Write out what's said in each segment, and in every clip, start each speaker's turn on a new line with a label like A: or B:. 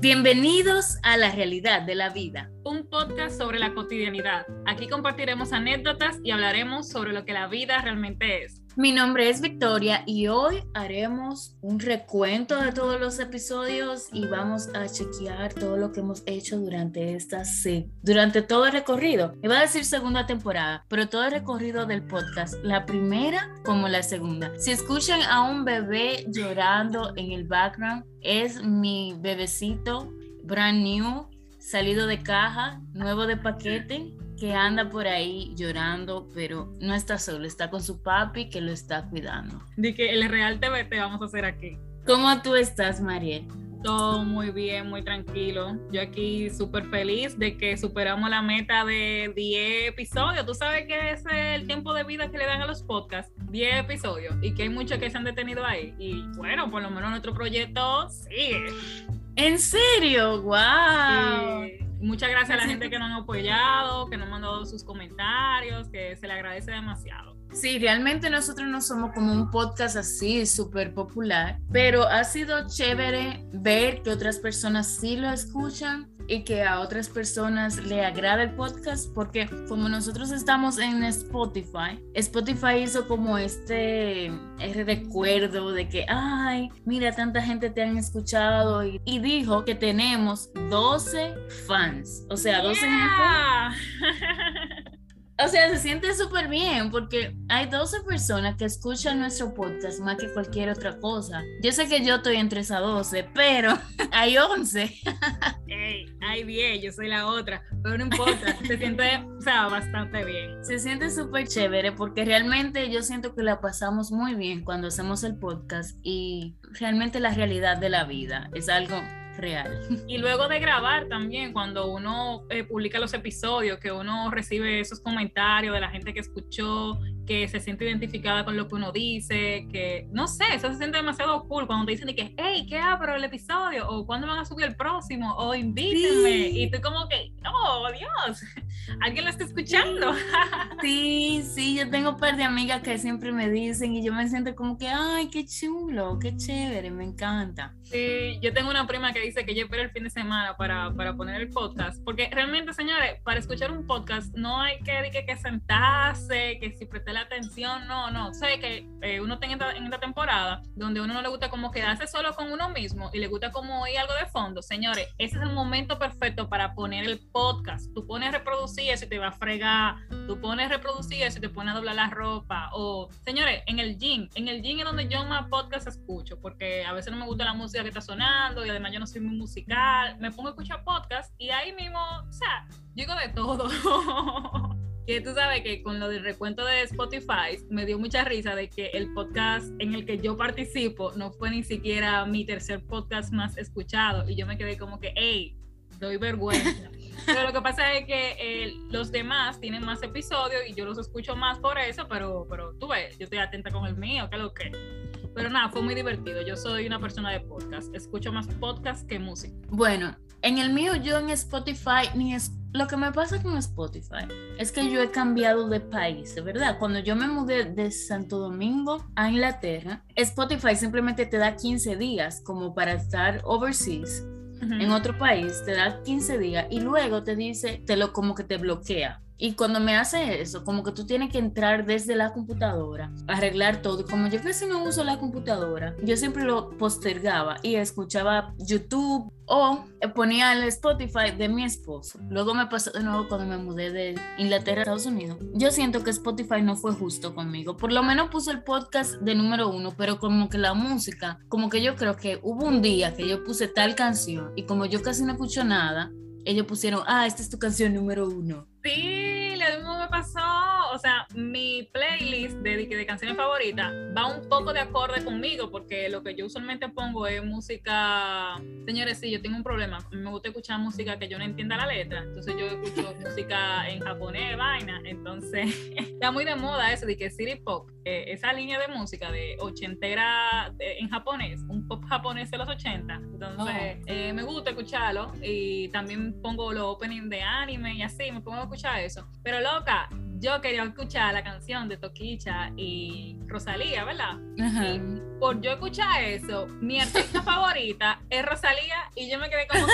A: Bienvenidos a la realidad de la vida.
B: Un podcast sobre la cotidianidad. Aquí compartiremos anécdotas y hablaremos sobre lo que la vida realmente es.
A: Mi nombre es Victoria y hoy haremos un recuento de todos los episodios y vamos a chequear todo lo que hemos hecho durante esta durante todo el recorrido. Iba a decir segunda temporada, pero todo el recorrido del podcast, la primera como la segunda. Si escuchan a un bebé llorando en el background, es mi bebecito brand new, salido de caja, nuevo de paquete que anda por ahí llorando, pero no está solo, está con su papi que lo está cuidando.
B: De que el Real TV te vamos a hacer aquí.
A: ¿Cómo tú estás, Mariel?
B: Todo muy bien, muy tranquilo. Yo aquí súper feliz de que superamos la meta de 10 episodios. Tú sabes que es el tiempo de vida que le dan a los podcasts, 10 episodios, y que hay muchos que se han detenido ahí. Y bueno, por lo menos nuestro proyecto sigue.
A: ¿En serio? ¡Wow!
B: Muchas gracias a la gente que nos ha apoyado, que nos ha mandado sus comentarios, que se le agradece demasiado.
A: Sí, realmente nosotros no somos como un podcast así súper popular, pero ha sido chévere ver que otras personas sí lo escuchan y que a otras personas le agrada el podcast porque como nosotros estamos en Spotify, Spotify hizo como este, recuerdo de que, ay, mira, tanta gente te han escuchado y, dijo que tenemos 12 fans, o sea, 12 O sea, se siente súper bien porque hay 12 personas que escuchan nuestro podcast más que cualquier otra cosa. Yo sé que yo estoy entre esas 12, pero hay 11.
B: Ey, hay 10, yo soy la otra, pero no importa, se siente, o sea, bastante bien.
A: Se siente súper chévere porque realmente yo siento que la pasamos muy bien cuando hacemos el podcast y realmente la realidad de la vida es algo real.
B: Y luego de grabar también, cuando uno eh, publica los episodios, que uno recibe esos comentarios de la gente que escuchó, que se siente identificada con lo que uno dice, que no sé, eso se siente demasiado cool cuando te dicen que, hey, ¿qué pero el episodio? O ¿cuándo van a subir el próximo? O invítenme. Y tú como que, oh, Dios, alguien lo está escuchando.
A: sí, sí, yo tengo un par de amigas que siempre me dicen y yo me siento como que, ay, qué chulo, qué chévere, me encanta.
B: Sí, yo tengo una prima que dice que yo espero el fin de semana para, para poner el podcast, porque realmente, señores, para escuchar un podcast no hay que, que, que sentarse, que si presté la atención, no, no, sé que eh, uno está en esta, temporada donde uno no le gusta como quedarse solo con uno mismo y le gusta como oír algo de fondo, señores, ese es el momento perfecto para poner el podcast. Tú pones reproducir eso y te va a fregar, tú pones reproducir eso y te pones a doblar la ropa, o, señores, en el gym, en el gym es donde yo más podcast escucho, porque a veces no me gusta la música que está sonando y además yo no soy muy musical, me pongo a escuchar podcast y ahí mismo, o sea, digo de todo. que tú sabes que con lo del recuento de Spotify me dio mucha risa de que el podcast en el que yo participo no fue ni siquiera mi tercer podcast más escuchado y yo me quedé como que, hey, doy vergüenza. Pero lo que pasa es que eh, los demás tienen más episodios y yo los escucho más por eso, pero, pero tú ves, yo estoy atenta con el mío, que lo que. Pero nada, fue muy divertido. Yo soy una persona de podcast. Escucho más podcast que música.
A: Bueno, en el mío yo en Spotify ni es lo que me pasa con Spotify es que yo he cambiado de país, ¿verdad? Cuando yo me mudé de Santo Domingo a Inglaterra, Spotify simplemente te da 15 días como para estar overseas en otro país, te da 15 días y luego te dice, te lo como que te bloquea. Y cuando me hace eso, como que tú tienes que entrar desde la computadora, arreglar todo. Como yo casi no uso la computadora, yo siempre lo postergaba y escuchaba YouTube o ponía el Spotify de mi esposo. Luego me pasó de nuevo cuando me mudé de Inglaterra a Estados Unidos. Yo siento que Spotify no fue justo conmigo. Por lo menos puse el podcast de número uno, pero como que la música, como que yo creo que hubo un día que yo puse tal canción y como yo casi no escucho nada, ellos pusieron, ah, esta es tu canción número uno.
B: Sí, lo mismo me pasó. O sea, mi playlist de, de canciones favoritas va un poco de acorde conmigo, porque lo que yo usualmente pongo es música. Señores, sí, yo tengo un problema. Me gusta escuchar música que yo no entienda la letra. Entonces, yo escucho música en japonés, vaina. Entonces, está muy de moda eso de que City Pop, eh, esa línea de música de ochentera en japonés, un pop japonés de los 80. Entonces, oh. eh, me gusta escucharlo. Y también pongo los openings de anime y así, me pongo a escuchar eso. Pero loca, yo quería escuchar la canción de Toquicha y Rosalía, ¿verdad?
A: Ajá.
B: Y por yo escuchar eso, mi artista favorita es Rosalía y yo me quedé como que,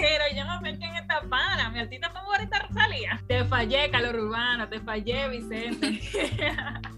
B: pero yo no sé quién está pana, mi artista favorita es Rosalía. Te fallé, Calor Urbano, te fallé, Vicente.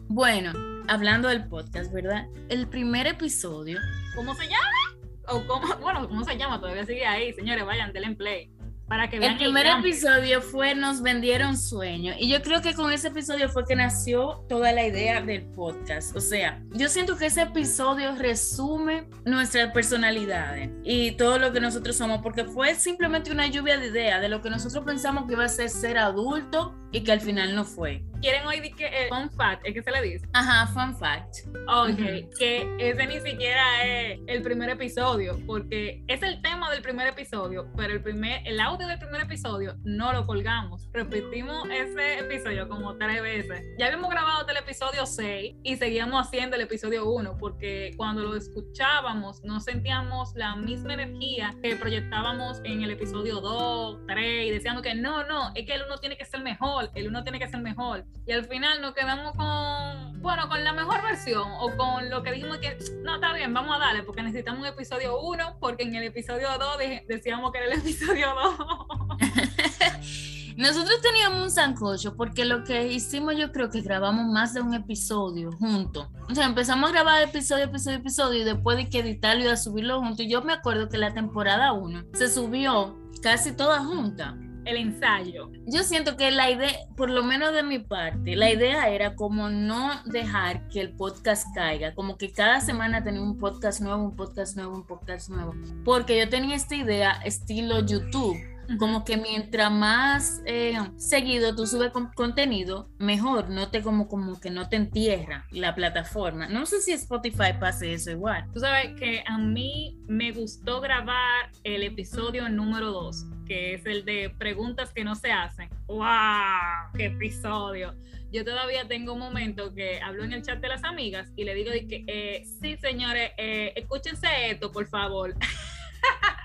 A: Bueno, hablando del podcast, ¿verdad? El primer episodio,
B: ¿Cómo se llama? O cómo, bueno, ¿cómo se llama? Todavía sigue ahí, señores, vayan, denle en play. Para que vean
A: el primer episodio fue Nos vendieron sueño. Y yo creo que con ese episodio fue que nació toda la idea del podcast. O sea, yo siento que ese episodio resume nuestras personalidades y todo lo que nosotros somos, porque fue simplemente una lluvia de ideas de lo que nosotros pensamos que iba a ser ser adulto y que al final no fue.
B: ¿Quieren hoy que el fun fact es que se le dice?
A: Ajá, fun fact.
B: Ok,
A: Ujú.
B: que ese ni siquiera es el primer episodio, porque es el tema del primer episodio, pero el primer, el audio del primer episodio no lo colgamos. Repetimos ese episodio como tres veces. Ya habíamos grabado hasta el episodio 6 y seguíamos haciendo el episodio 1, porque cuando lo escuchábamos no sentíamos la misma energía que proyectábamos en el episodio 2, 3, y decíamos que no, no, es que el uno tiene que ser mejor, el uno tiene que ser mejor. Y al final nos quedamos con, bueno, con la mejor versión o con lo que dijimos que, no, está bien, vamos a darle, porque necesitamos un episodio 1, porque en el episodio 2 decíamos que era el episodio 2.
A: Nosotros teníamos un sancocho porque lo que hicimos yo creo que grabamos más de un episodio juntos. O sea, empezamos a grabar episodio, episodio, episodio y después de que editarlo y a subirlo juntos. Yo me acuerdo que la temporada 1 se subió casi toda junta.
B: El ensayo.
A: Yo siento que la idea, por lo menos de mi parte, la idea era como no dejar que el podcast caiga, como que cada semana tener un podcast nuevo, un podcast nuevo, un podcast nuevo. Porque yo tenía esta idea estilo YouTube como que mientras más eh, seguido tú subes con contenido, mejor, no te como, como que no te entierra la plataforma. No sé si Spotify pase eso igual.
B: Tú sabes que a mí me gustó grabar el episodio número 2, que es el de preguntas que no se hacen. ¡Wow! ¡Qué episodio! Yo todavía tengo un momento que hablo en el chat de las amigas y le digo de que, eh, sí, señores, eh, escúchense esto, por favor.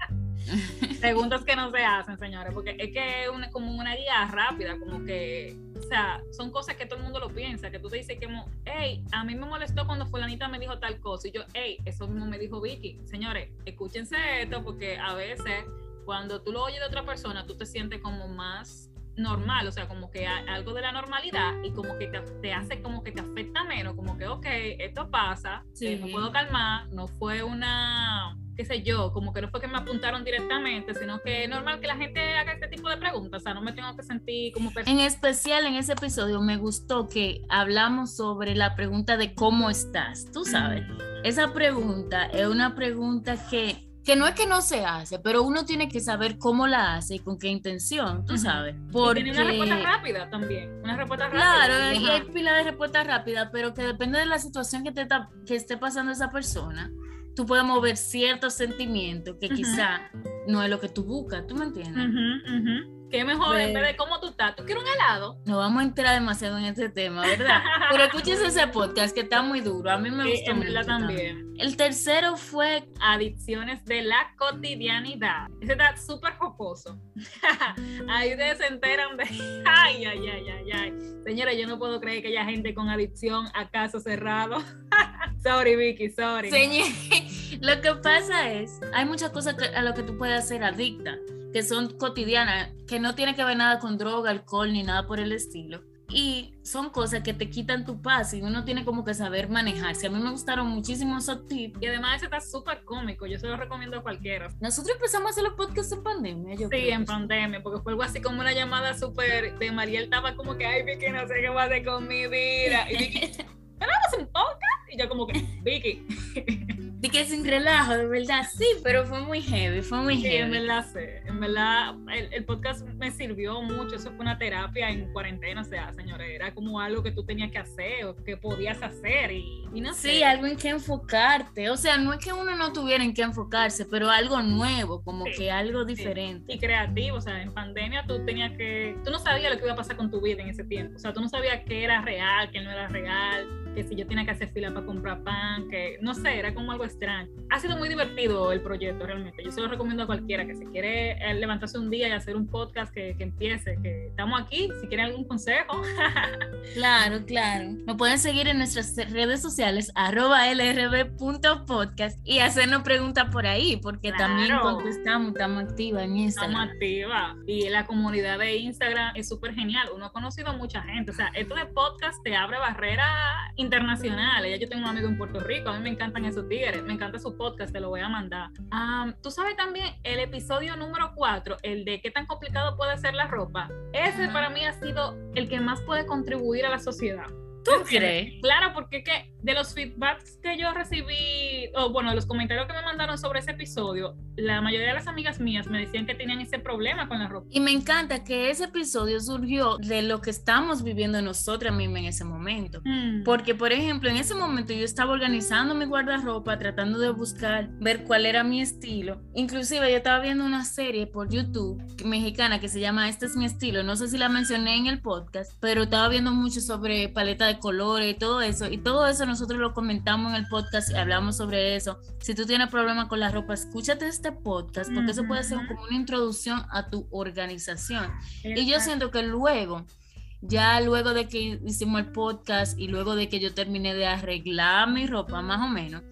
B: Preguntas que no se hacen, señores, porque es que es una- como una guía rápida, como que, o sea, son cosas que todo el mundo lo piensa, que tú te dices que, hey, a mí me molestó cuando fulanita me dijo tal cosa, y yo, hey, eso mismo me dijo Vicky. Señores, escúchense esto, porque a veces cuando tú lo oyes de otra persona, tú te sientes como más normal, o sea, como que algo de la normalidad y como que te, te hace como que te afecta menos, como que, ok, esto pasa,
A: Sí.
B: eh, me puedo calmar, no fue una, qué sé yo, como que no fue que me apuntaron directamente, sino que es normal que la gente haga este tipo de preguntas, o sea, no me tengo que sentir como persona.
A: En especial en ese episodio me gustó que hablamos sobre la pregunta de cómo estás, tú sabes. Esa pregunta es una pregunta que, que no es que no se hace, pero uno tiene que saber cómo la hace y con qué intención, tú sabes.
B: Y tiene una respuesta rápida también, una respuesta rápida.
A: Claro, y
B: Ajá.
A: hay pila de respuesta rápida, pero que depende de la situación que, te ta- que esté pasando esa persona, tú puedes mover ciertos sentimientos que quizá no es lo que tú buscas, ¿tú me entiendes?
B: Qué mejor en
A: Pues-
B: vez de cómo tú estás. ¿Tú quieres un helado?
A: No vamos a entrar demasiado en este tema, ¿verdad? Pero escuches ese podcast que está muy duro, a mí me
B: Sí,
A: gustó mucho
B: también.
A: El tercero fue
B: Adicciones de la cotidianidad. Ese está súper jocoso. Ahí ustedes se enteran de. Ay, ay, ay, ay, ay. Señora, yo no puedo creer que haya gente con adicción a caso cerrado. sorry, Vicky, sorry.
A: Señor, lo que pasa es, hay muchas cosas a lo que tú puedes ser adicta, que son cotidianas, que no tiene que ver nada con droga, alcohol ni nada por el estilo. Y son cosas que te quitan tu paz y uno tiene como que saber manejarse. A mí me gustaron muchísimo esos tips.
B: Y además ese está súper cómico. Yo se lo recomiendo a cualquiera.
A: Nosotros empezamos a hacer los podcasts en pandemia, yo
B: Sí,
A: creo.
B: en pandemia, porque fue algo así como una llamada súper de Mariel estaba como que, ay, Vicky, no sé qué va a hacer con mi vida. Y Vicky, ¿pero vamos un podcast? Y yo como que, Vicky,
A: De que sin relajo, de verdad, sí, pero fue muy heavy, fue muy
B: Sí,
A: heavy.
B: verdad sé. En verdad, el, el podcast me sirvió mucho. Eso fue una terapia en cuarentena, o sea, señores, era como algo que tú tenías que hacer o que podías hacer y, y no sé.
A: Sí, algo en que enfocarte. O sea, no es que uno no tuviera en qué enfocarse, pero algo nuevo, como
B: Sí,
A: que algo
B: Sí.
A: diferente.
B: Y creativo, o sea, en pandemia tú tenías que, tú no sabías lo que iba a pasar con tu vida en ese tiempo, o sea, tú no sabías qué era real, qué no era real, que si yo tenía que hacer fila para comprar pan, que no sé, era como algo extraño. Ha sido muy divertido el proyecto realmente. Yo se lo recomiendo a cualquiera que se quiere eh, levantarse un día y hacer un podcast que, que empiece, que estamos aquí, si quieren algún consejo.
A: claro, claro. Nos pueden seguir en nuestras redes sociales, arroba lrb.podcast y hacernos preguntas por ahí, porque también contestamos, estamos activas en Instagram.
B: Estamos activas. Y la comunidad de Instagram es súper genial. Uno ha conocido a mucha gente. O sea, esto de podcast te abre barreras internacionales. Ya yo tengo un amigo en Puerto Rico, a mí me encantan esos tigres, me encanta su podcast, te lo voy a mandar. Tú sabes también el episodio número 4, el de qué tan complicado puede ser la ropa. Ese para mí ha sido el que más puede contribuir a la sociedad.
A: ¿Tú crees?
B: Claro, porque que de los feedbacks que yo recibí, o bueno, los comentarios que me mandaron sobre ese episodio, la mayoría de las amigas mías me decían que tenían ese problema con la ropa.
A: Y me encanta que ese episodio surgió de lo que estamos viviendo nosotras mismas en ese momento. Mm. Porque, por ejemplo, en ese momento yo estaba organizando mi guardarropa, tratando de buscar, ver cuál era mi estilo. Inclusive yo estaba viendo una serie por YouTube mexicana que se llama Este es mi estilo. No sé si la mencioné en el podcast, pero estaba viendo mucho sobre paleta de colores y todo eso. Y todo eso nosotros lo comentamos en el podcast y hablamos sobre eso. Si tú tienes problemas con la ropa, escúchate este podcast porque eso puede ser como una introducción a tu organización. Y yo siento que luego ya luego de que hicimos el podcast y luego de que yo terminé de arreglar mi ropa más o menos,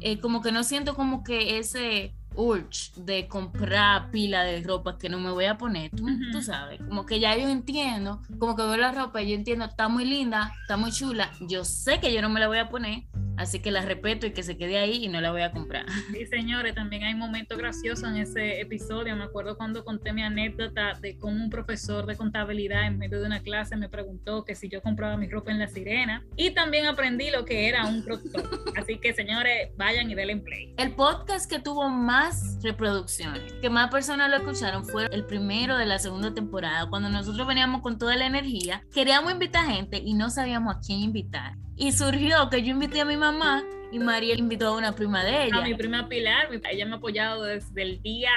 A: eh, como que no siento como que ese urge de comprar pila de ropa que no me voy a poner, tú, tú, sabes, como que ya yo entiendo, como que veo la ropa y yo entiendo, está muy linda, está muy chula, yo sé que yo no me la voy a poner, Así que la respeto y que se quede ahí y no la voy a comprar.
B: Sí, señores, también hay momentos graciosos en ese episodio. Me acuerdo cuando conté mi anécdota de cómo un profesor de contabilidad en medio de una clase me preguntó que si yo compraba mi ropa en La Sirena. Y también aprendí lo que era un productor. Así que, señores, vayan y denle play.
A: El podcast que tuvo más reproducciones, que más personas lo escucharon, fue el primero de la segunda temporada, cuando nosotros veníamos con toda la energía. Queríamos invitar gente y no sabíamos a quién invitar. Y surgió que yo invité a mi mamá y María invitó a una prima de ella.
B: A mi prima Pilar, ella me ha apoyado desde el día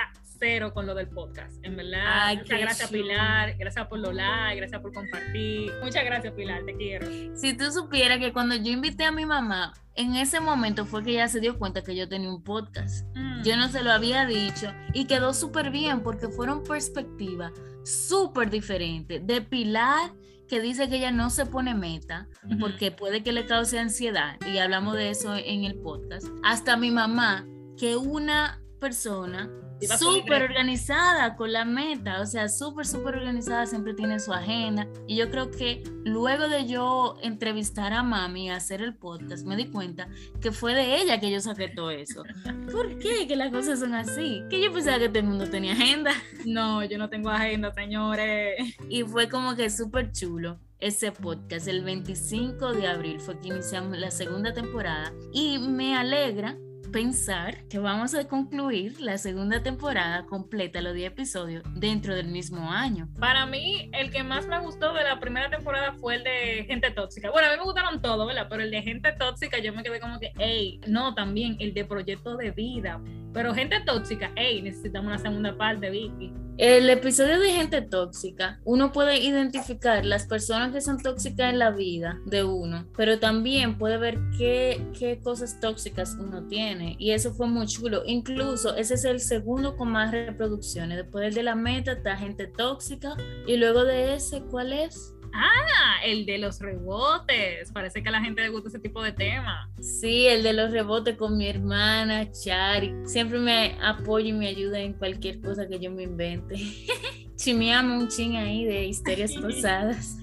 B: cero con lo del podcast, en verdad. Muchas gracias Pilar, gracias por los likes, gracias por compartir. Muchas gracias Pilar, te quiero.
A: Si tú supieras que cuando yo invité a mi mamá, en ese momento fue que ella se dio cuenta que yo tenía un podcast. Mm. Yo no se lo había dicho y quedó súper bien porque fueron perspectivas súper diferentes de Pilar que dice que ella no se pone meta porque puede que le cause ansiedad y hablamos de eso en el podcast. Hasta mi mamá, que una persona súper organizada con la meta, o sea, súper, súper organizada, siempre tiene su agenda. Y yo creo que luego de yo entrevistar a mami y hacer el podcast, me di cuenta que fue de ella que yo saqué todo eso. ¿Por qué? Que las cosas son así. Que yo pensaba que todo el mundo tenía agenda.
B: No, yo no tengo agenda, señores.
A: Y fue como que súper chulo ese podcast. El 25 de abril fue que iniciamos la segunda temporada y me alegra pensar que vamos a concluir la segunda temporada completa, los 10 episodios, dentro del mismo año.
B: Para mí, el que más me gustó de la primera temporada fue el de Gente Tóxica. Bueno, a mí me gustaron todos, ¿verdad? Pero el de Gente Tóxica yo me quedé como que, hey, no, también el de Proyecto de Vida. Pero Gente Tóxica, hey, necesitamos una segunda parte, Vicky.
A: El episodio de gente tóxica, uno puede identificar las personas que son tóxicas en la vida de uno, pero también puede ver qué, qué cosas tóxicas uno tiene. Y eso fue muy chulo. Incluso ese es el segundo con más reproducciones. Después del de la meta está gente tóxica. Y luego de ese, ¿cuál es?
B: Ah, el de los rebotes. Parece que a la gente le gusta ese tipo de tema.
A: Sí, el de los rebotes con mi hermana Chari. Siempre me apoya y me ayuda en cualquier cosa que yo me invente. Chimeamos un ching ahí de historias pasadas.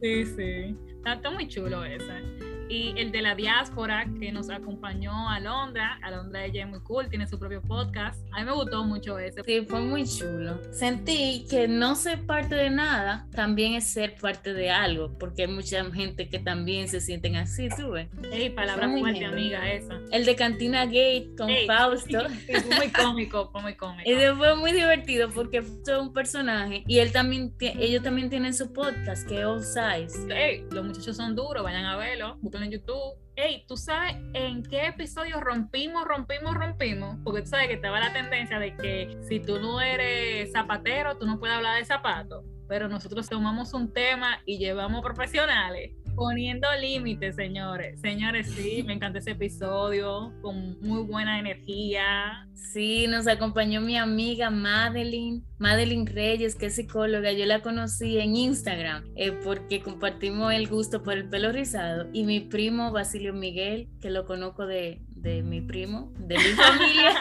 B: sí, sí. Está, muy chulo ese y el de la diáspora que nos acompañó a Londra. A Londra ella es muy cool, tiene su propio podcast. A mí me gustó mucho ese.
A: Sí, fue muy chulo. Sentí que no ser parte de nada también es ser parte de algo, porque hay mucha gente que también se sienten así, tú ves.
B: Ey, palabra fuerte, amiga, esa.
A: El de Cantina Gate con Fausto.
B: fue muy cómico, fue muy cómico. Y
A: fue muy divertido porque fue un personaje y él también, ellos también tienen su podcast que es All Size.
B: Ey, los muchachos son duros, vayan a verlo en YouTube. Hey, ¿tú sabes en qué episodio rompimos, rompimos, rompimos? Porque tú sabes que estaba la tendencia de que si tú no eres zapatero, tú no puedes hablar de zapatos. Pero nosotros tomamos un tema y llevamos profesionales Poniendo límites, señores. Señores, sí, me encantó ese episodio, con muy buena energía.
A: Sí, nos acompañó mi amiga Madeline, Madeline Reyes, que es psicóloga. Yo la conocí en Instagram eh, porque compartimos el gusto por el pelo rizado. Y mi primo Basilio Miguel, que lo conozco de, de mi primo, de mi familia.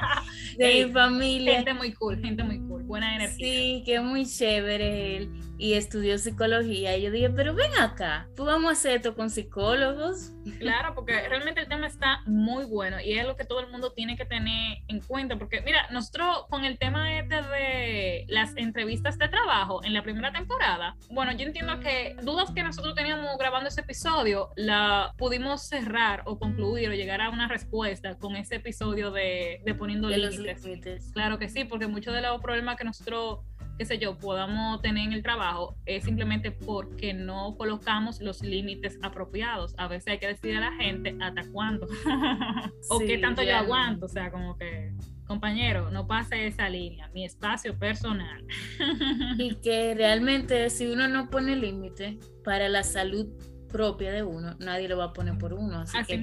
A: de mi familia.
B: Gente muy cool, gente muy cool, buena energía.
A: Sí, que muy chévere él y estudió psicología. Y yo dije, pero ven acá, pues vamos a hacer esto con psicólogos.
B: Claro, porque realmente el tema está muy bueno y es lo que todo el mundo tiene que tener en cuenta. Porque mira, nosotros con el tema este de las entrevistas de trabajo en la primera temporada, bueno, yo entiendo que dudas que nosotros teníamos grabando ese episodio, la pudimos cerrar o concluir o llegar a una respuesta con ese episodio de, de poniendo límites. Claro que sí, porque muchos de los problemas que nosotros qué sé yo, podamos tener en el trabajo es simplemente porque no colocamos los límites apropiados. A veces hay que decir a la gente hasta cuándo o qué tanto yo aguanto, o sea, como que compañero, no pase esa línea, mi espacio personal.
A: y que realmente si uno no pone límite para la salud propia de uno, nadie lo va a poner por uno. Así, que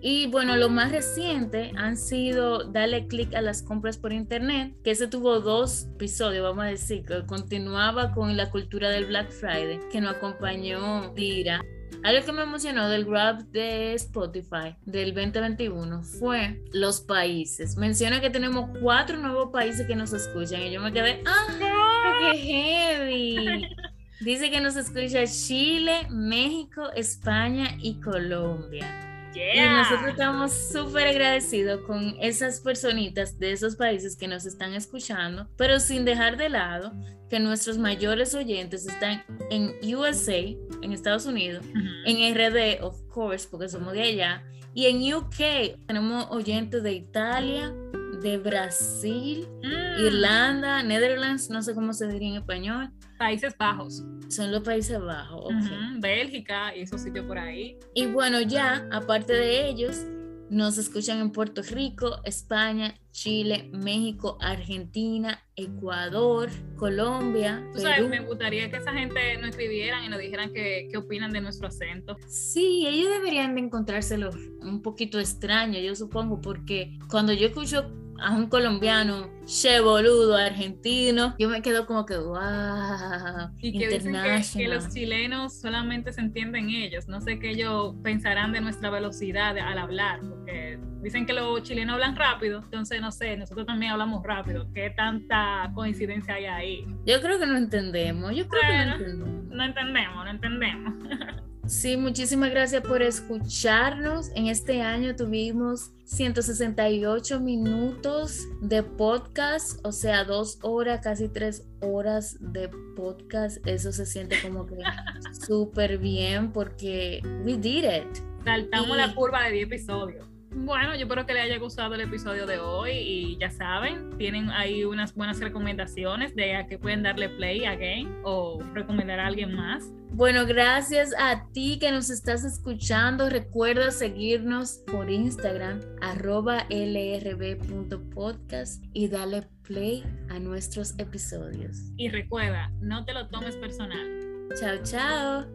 A: Y bueno, lo más reciente han sido darle clic a las compras por internet, que ese tuvo dos episodios, vamos a decir, que continuaba con la cultura del Black Friday, que nos acompañó Dira. Algo que me emocionó del Grab de Spotify del 2021 fue los países. Menciona que tenemos cuatro nuevos países que nos escuchan y yo me quedé, ¡ah! ¡Qué heavy! Dice que nos escucha Chile, México, España y Colombia. Y nosotros estamos súper agradecidos con esas personitas de esos países que nos están escuchando, pero sin dejar de lado que nuestros mayores oyentes están en USA, en Estados Unidos, en RD, of course, porque somos de allá, y en UK tenemos oyentes de Italia, de Brasil, mm. Irlanda, Netherlands, no sé cómo se diría en español.
B: Países Bajos.
A: Son los Países Bajos,
B: Bélgica y esos sitios por ahí.
A: Y bueno, ya, aparte de ellos, nos escuchan en Puerto Rico, España, Chile, México, Argentina, Ecuador, Colombia.
B: Perú. me gustaría que esa gente nos escribieran y nos dijeran qué, qué, opinan de nuestro acento.
A: Sí, ellos deberían de encontrárselo un poquito extraño, yo supongo, porque cuando yo escucho a un colombiano, che boludo, argentino, yo me quedo como que, wow.
B: Y que dicen que, los chilenos solamente se entienden ellos. No sé qué ellos pensarán de nuestra velocidad al hablar, porque dicen que los chilenos hablan rápido, entonces no sé, nosotros también hablamos rápido. ¿Qué tanta coincidencia hay ahí?
A: Yo creo que no entendemos, yo creo que no
B: entendemos. No entendemos, no entendemos.
A: Sí, muchísimas gracias por escucharnos. En este año tuvimos 168 minutos de podcast, o sea, dos horas, casi tres horas de podcast. Eso se siente como que súper bien porque we did it.
B: Saltamos la curva de 10 episodios. Bueno, yo espero que les haya gustado el episodio de hoy y ya saben, tienen ahí unas buenas recomendaciones de a que pueden darle play again o recomendar a alguien más.
A: Bueno, gracias a ti que nos estás escuchando. Recuerda seguirnos por Instagram, arroba lrb.podcast y dale play a nuestros episodios.
B: Y recuerda, no te lo tomes personal.
A: Chao, chao.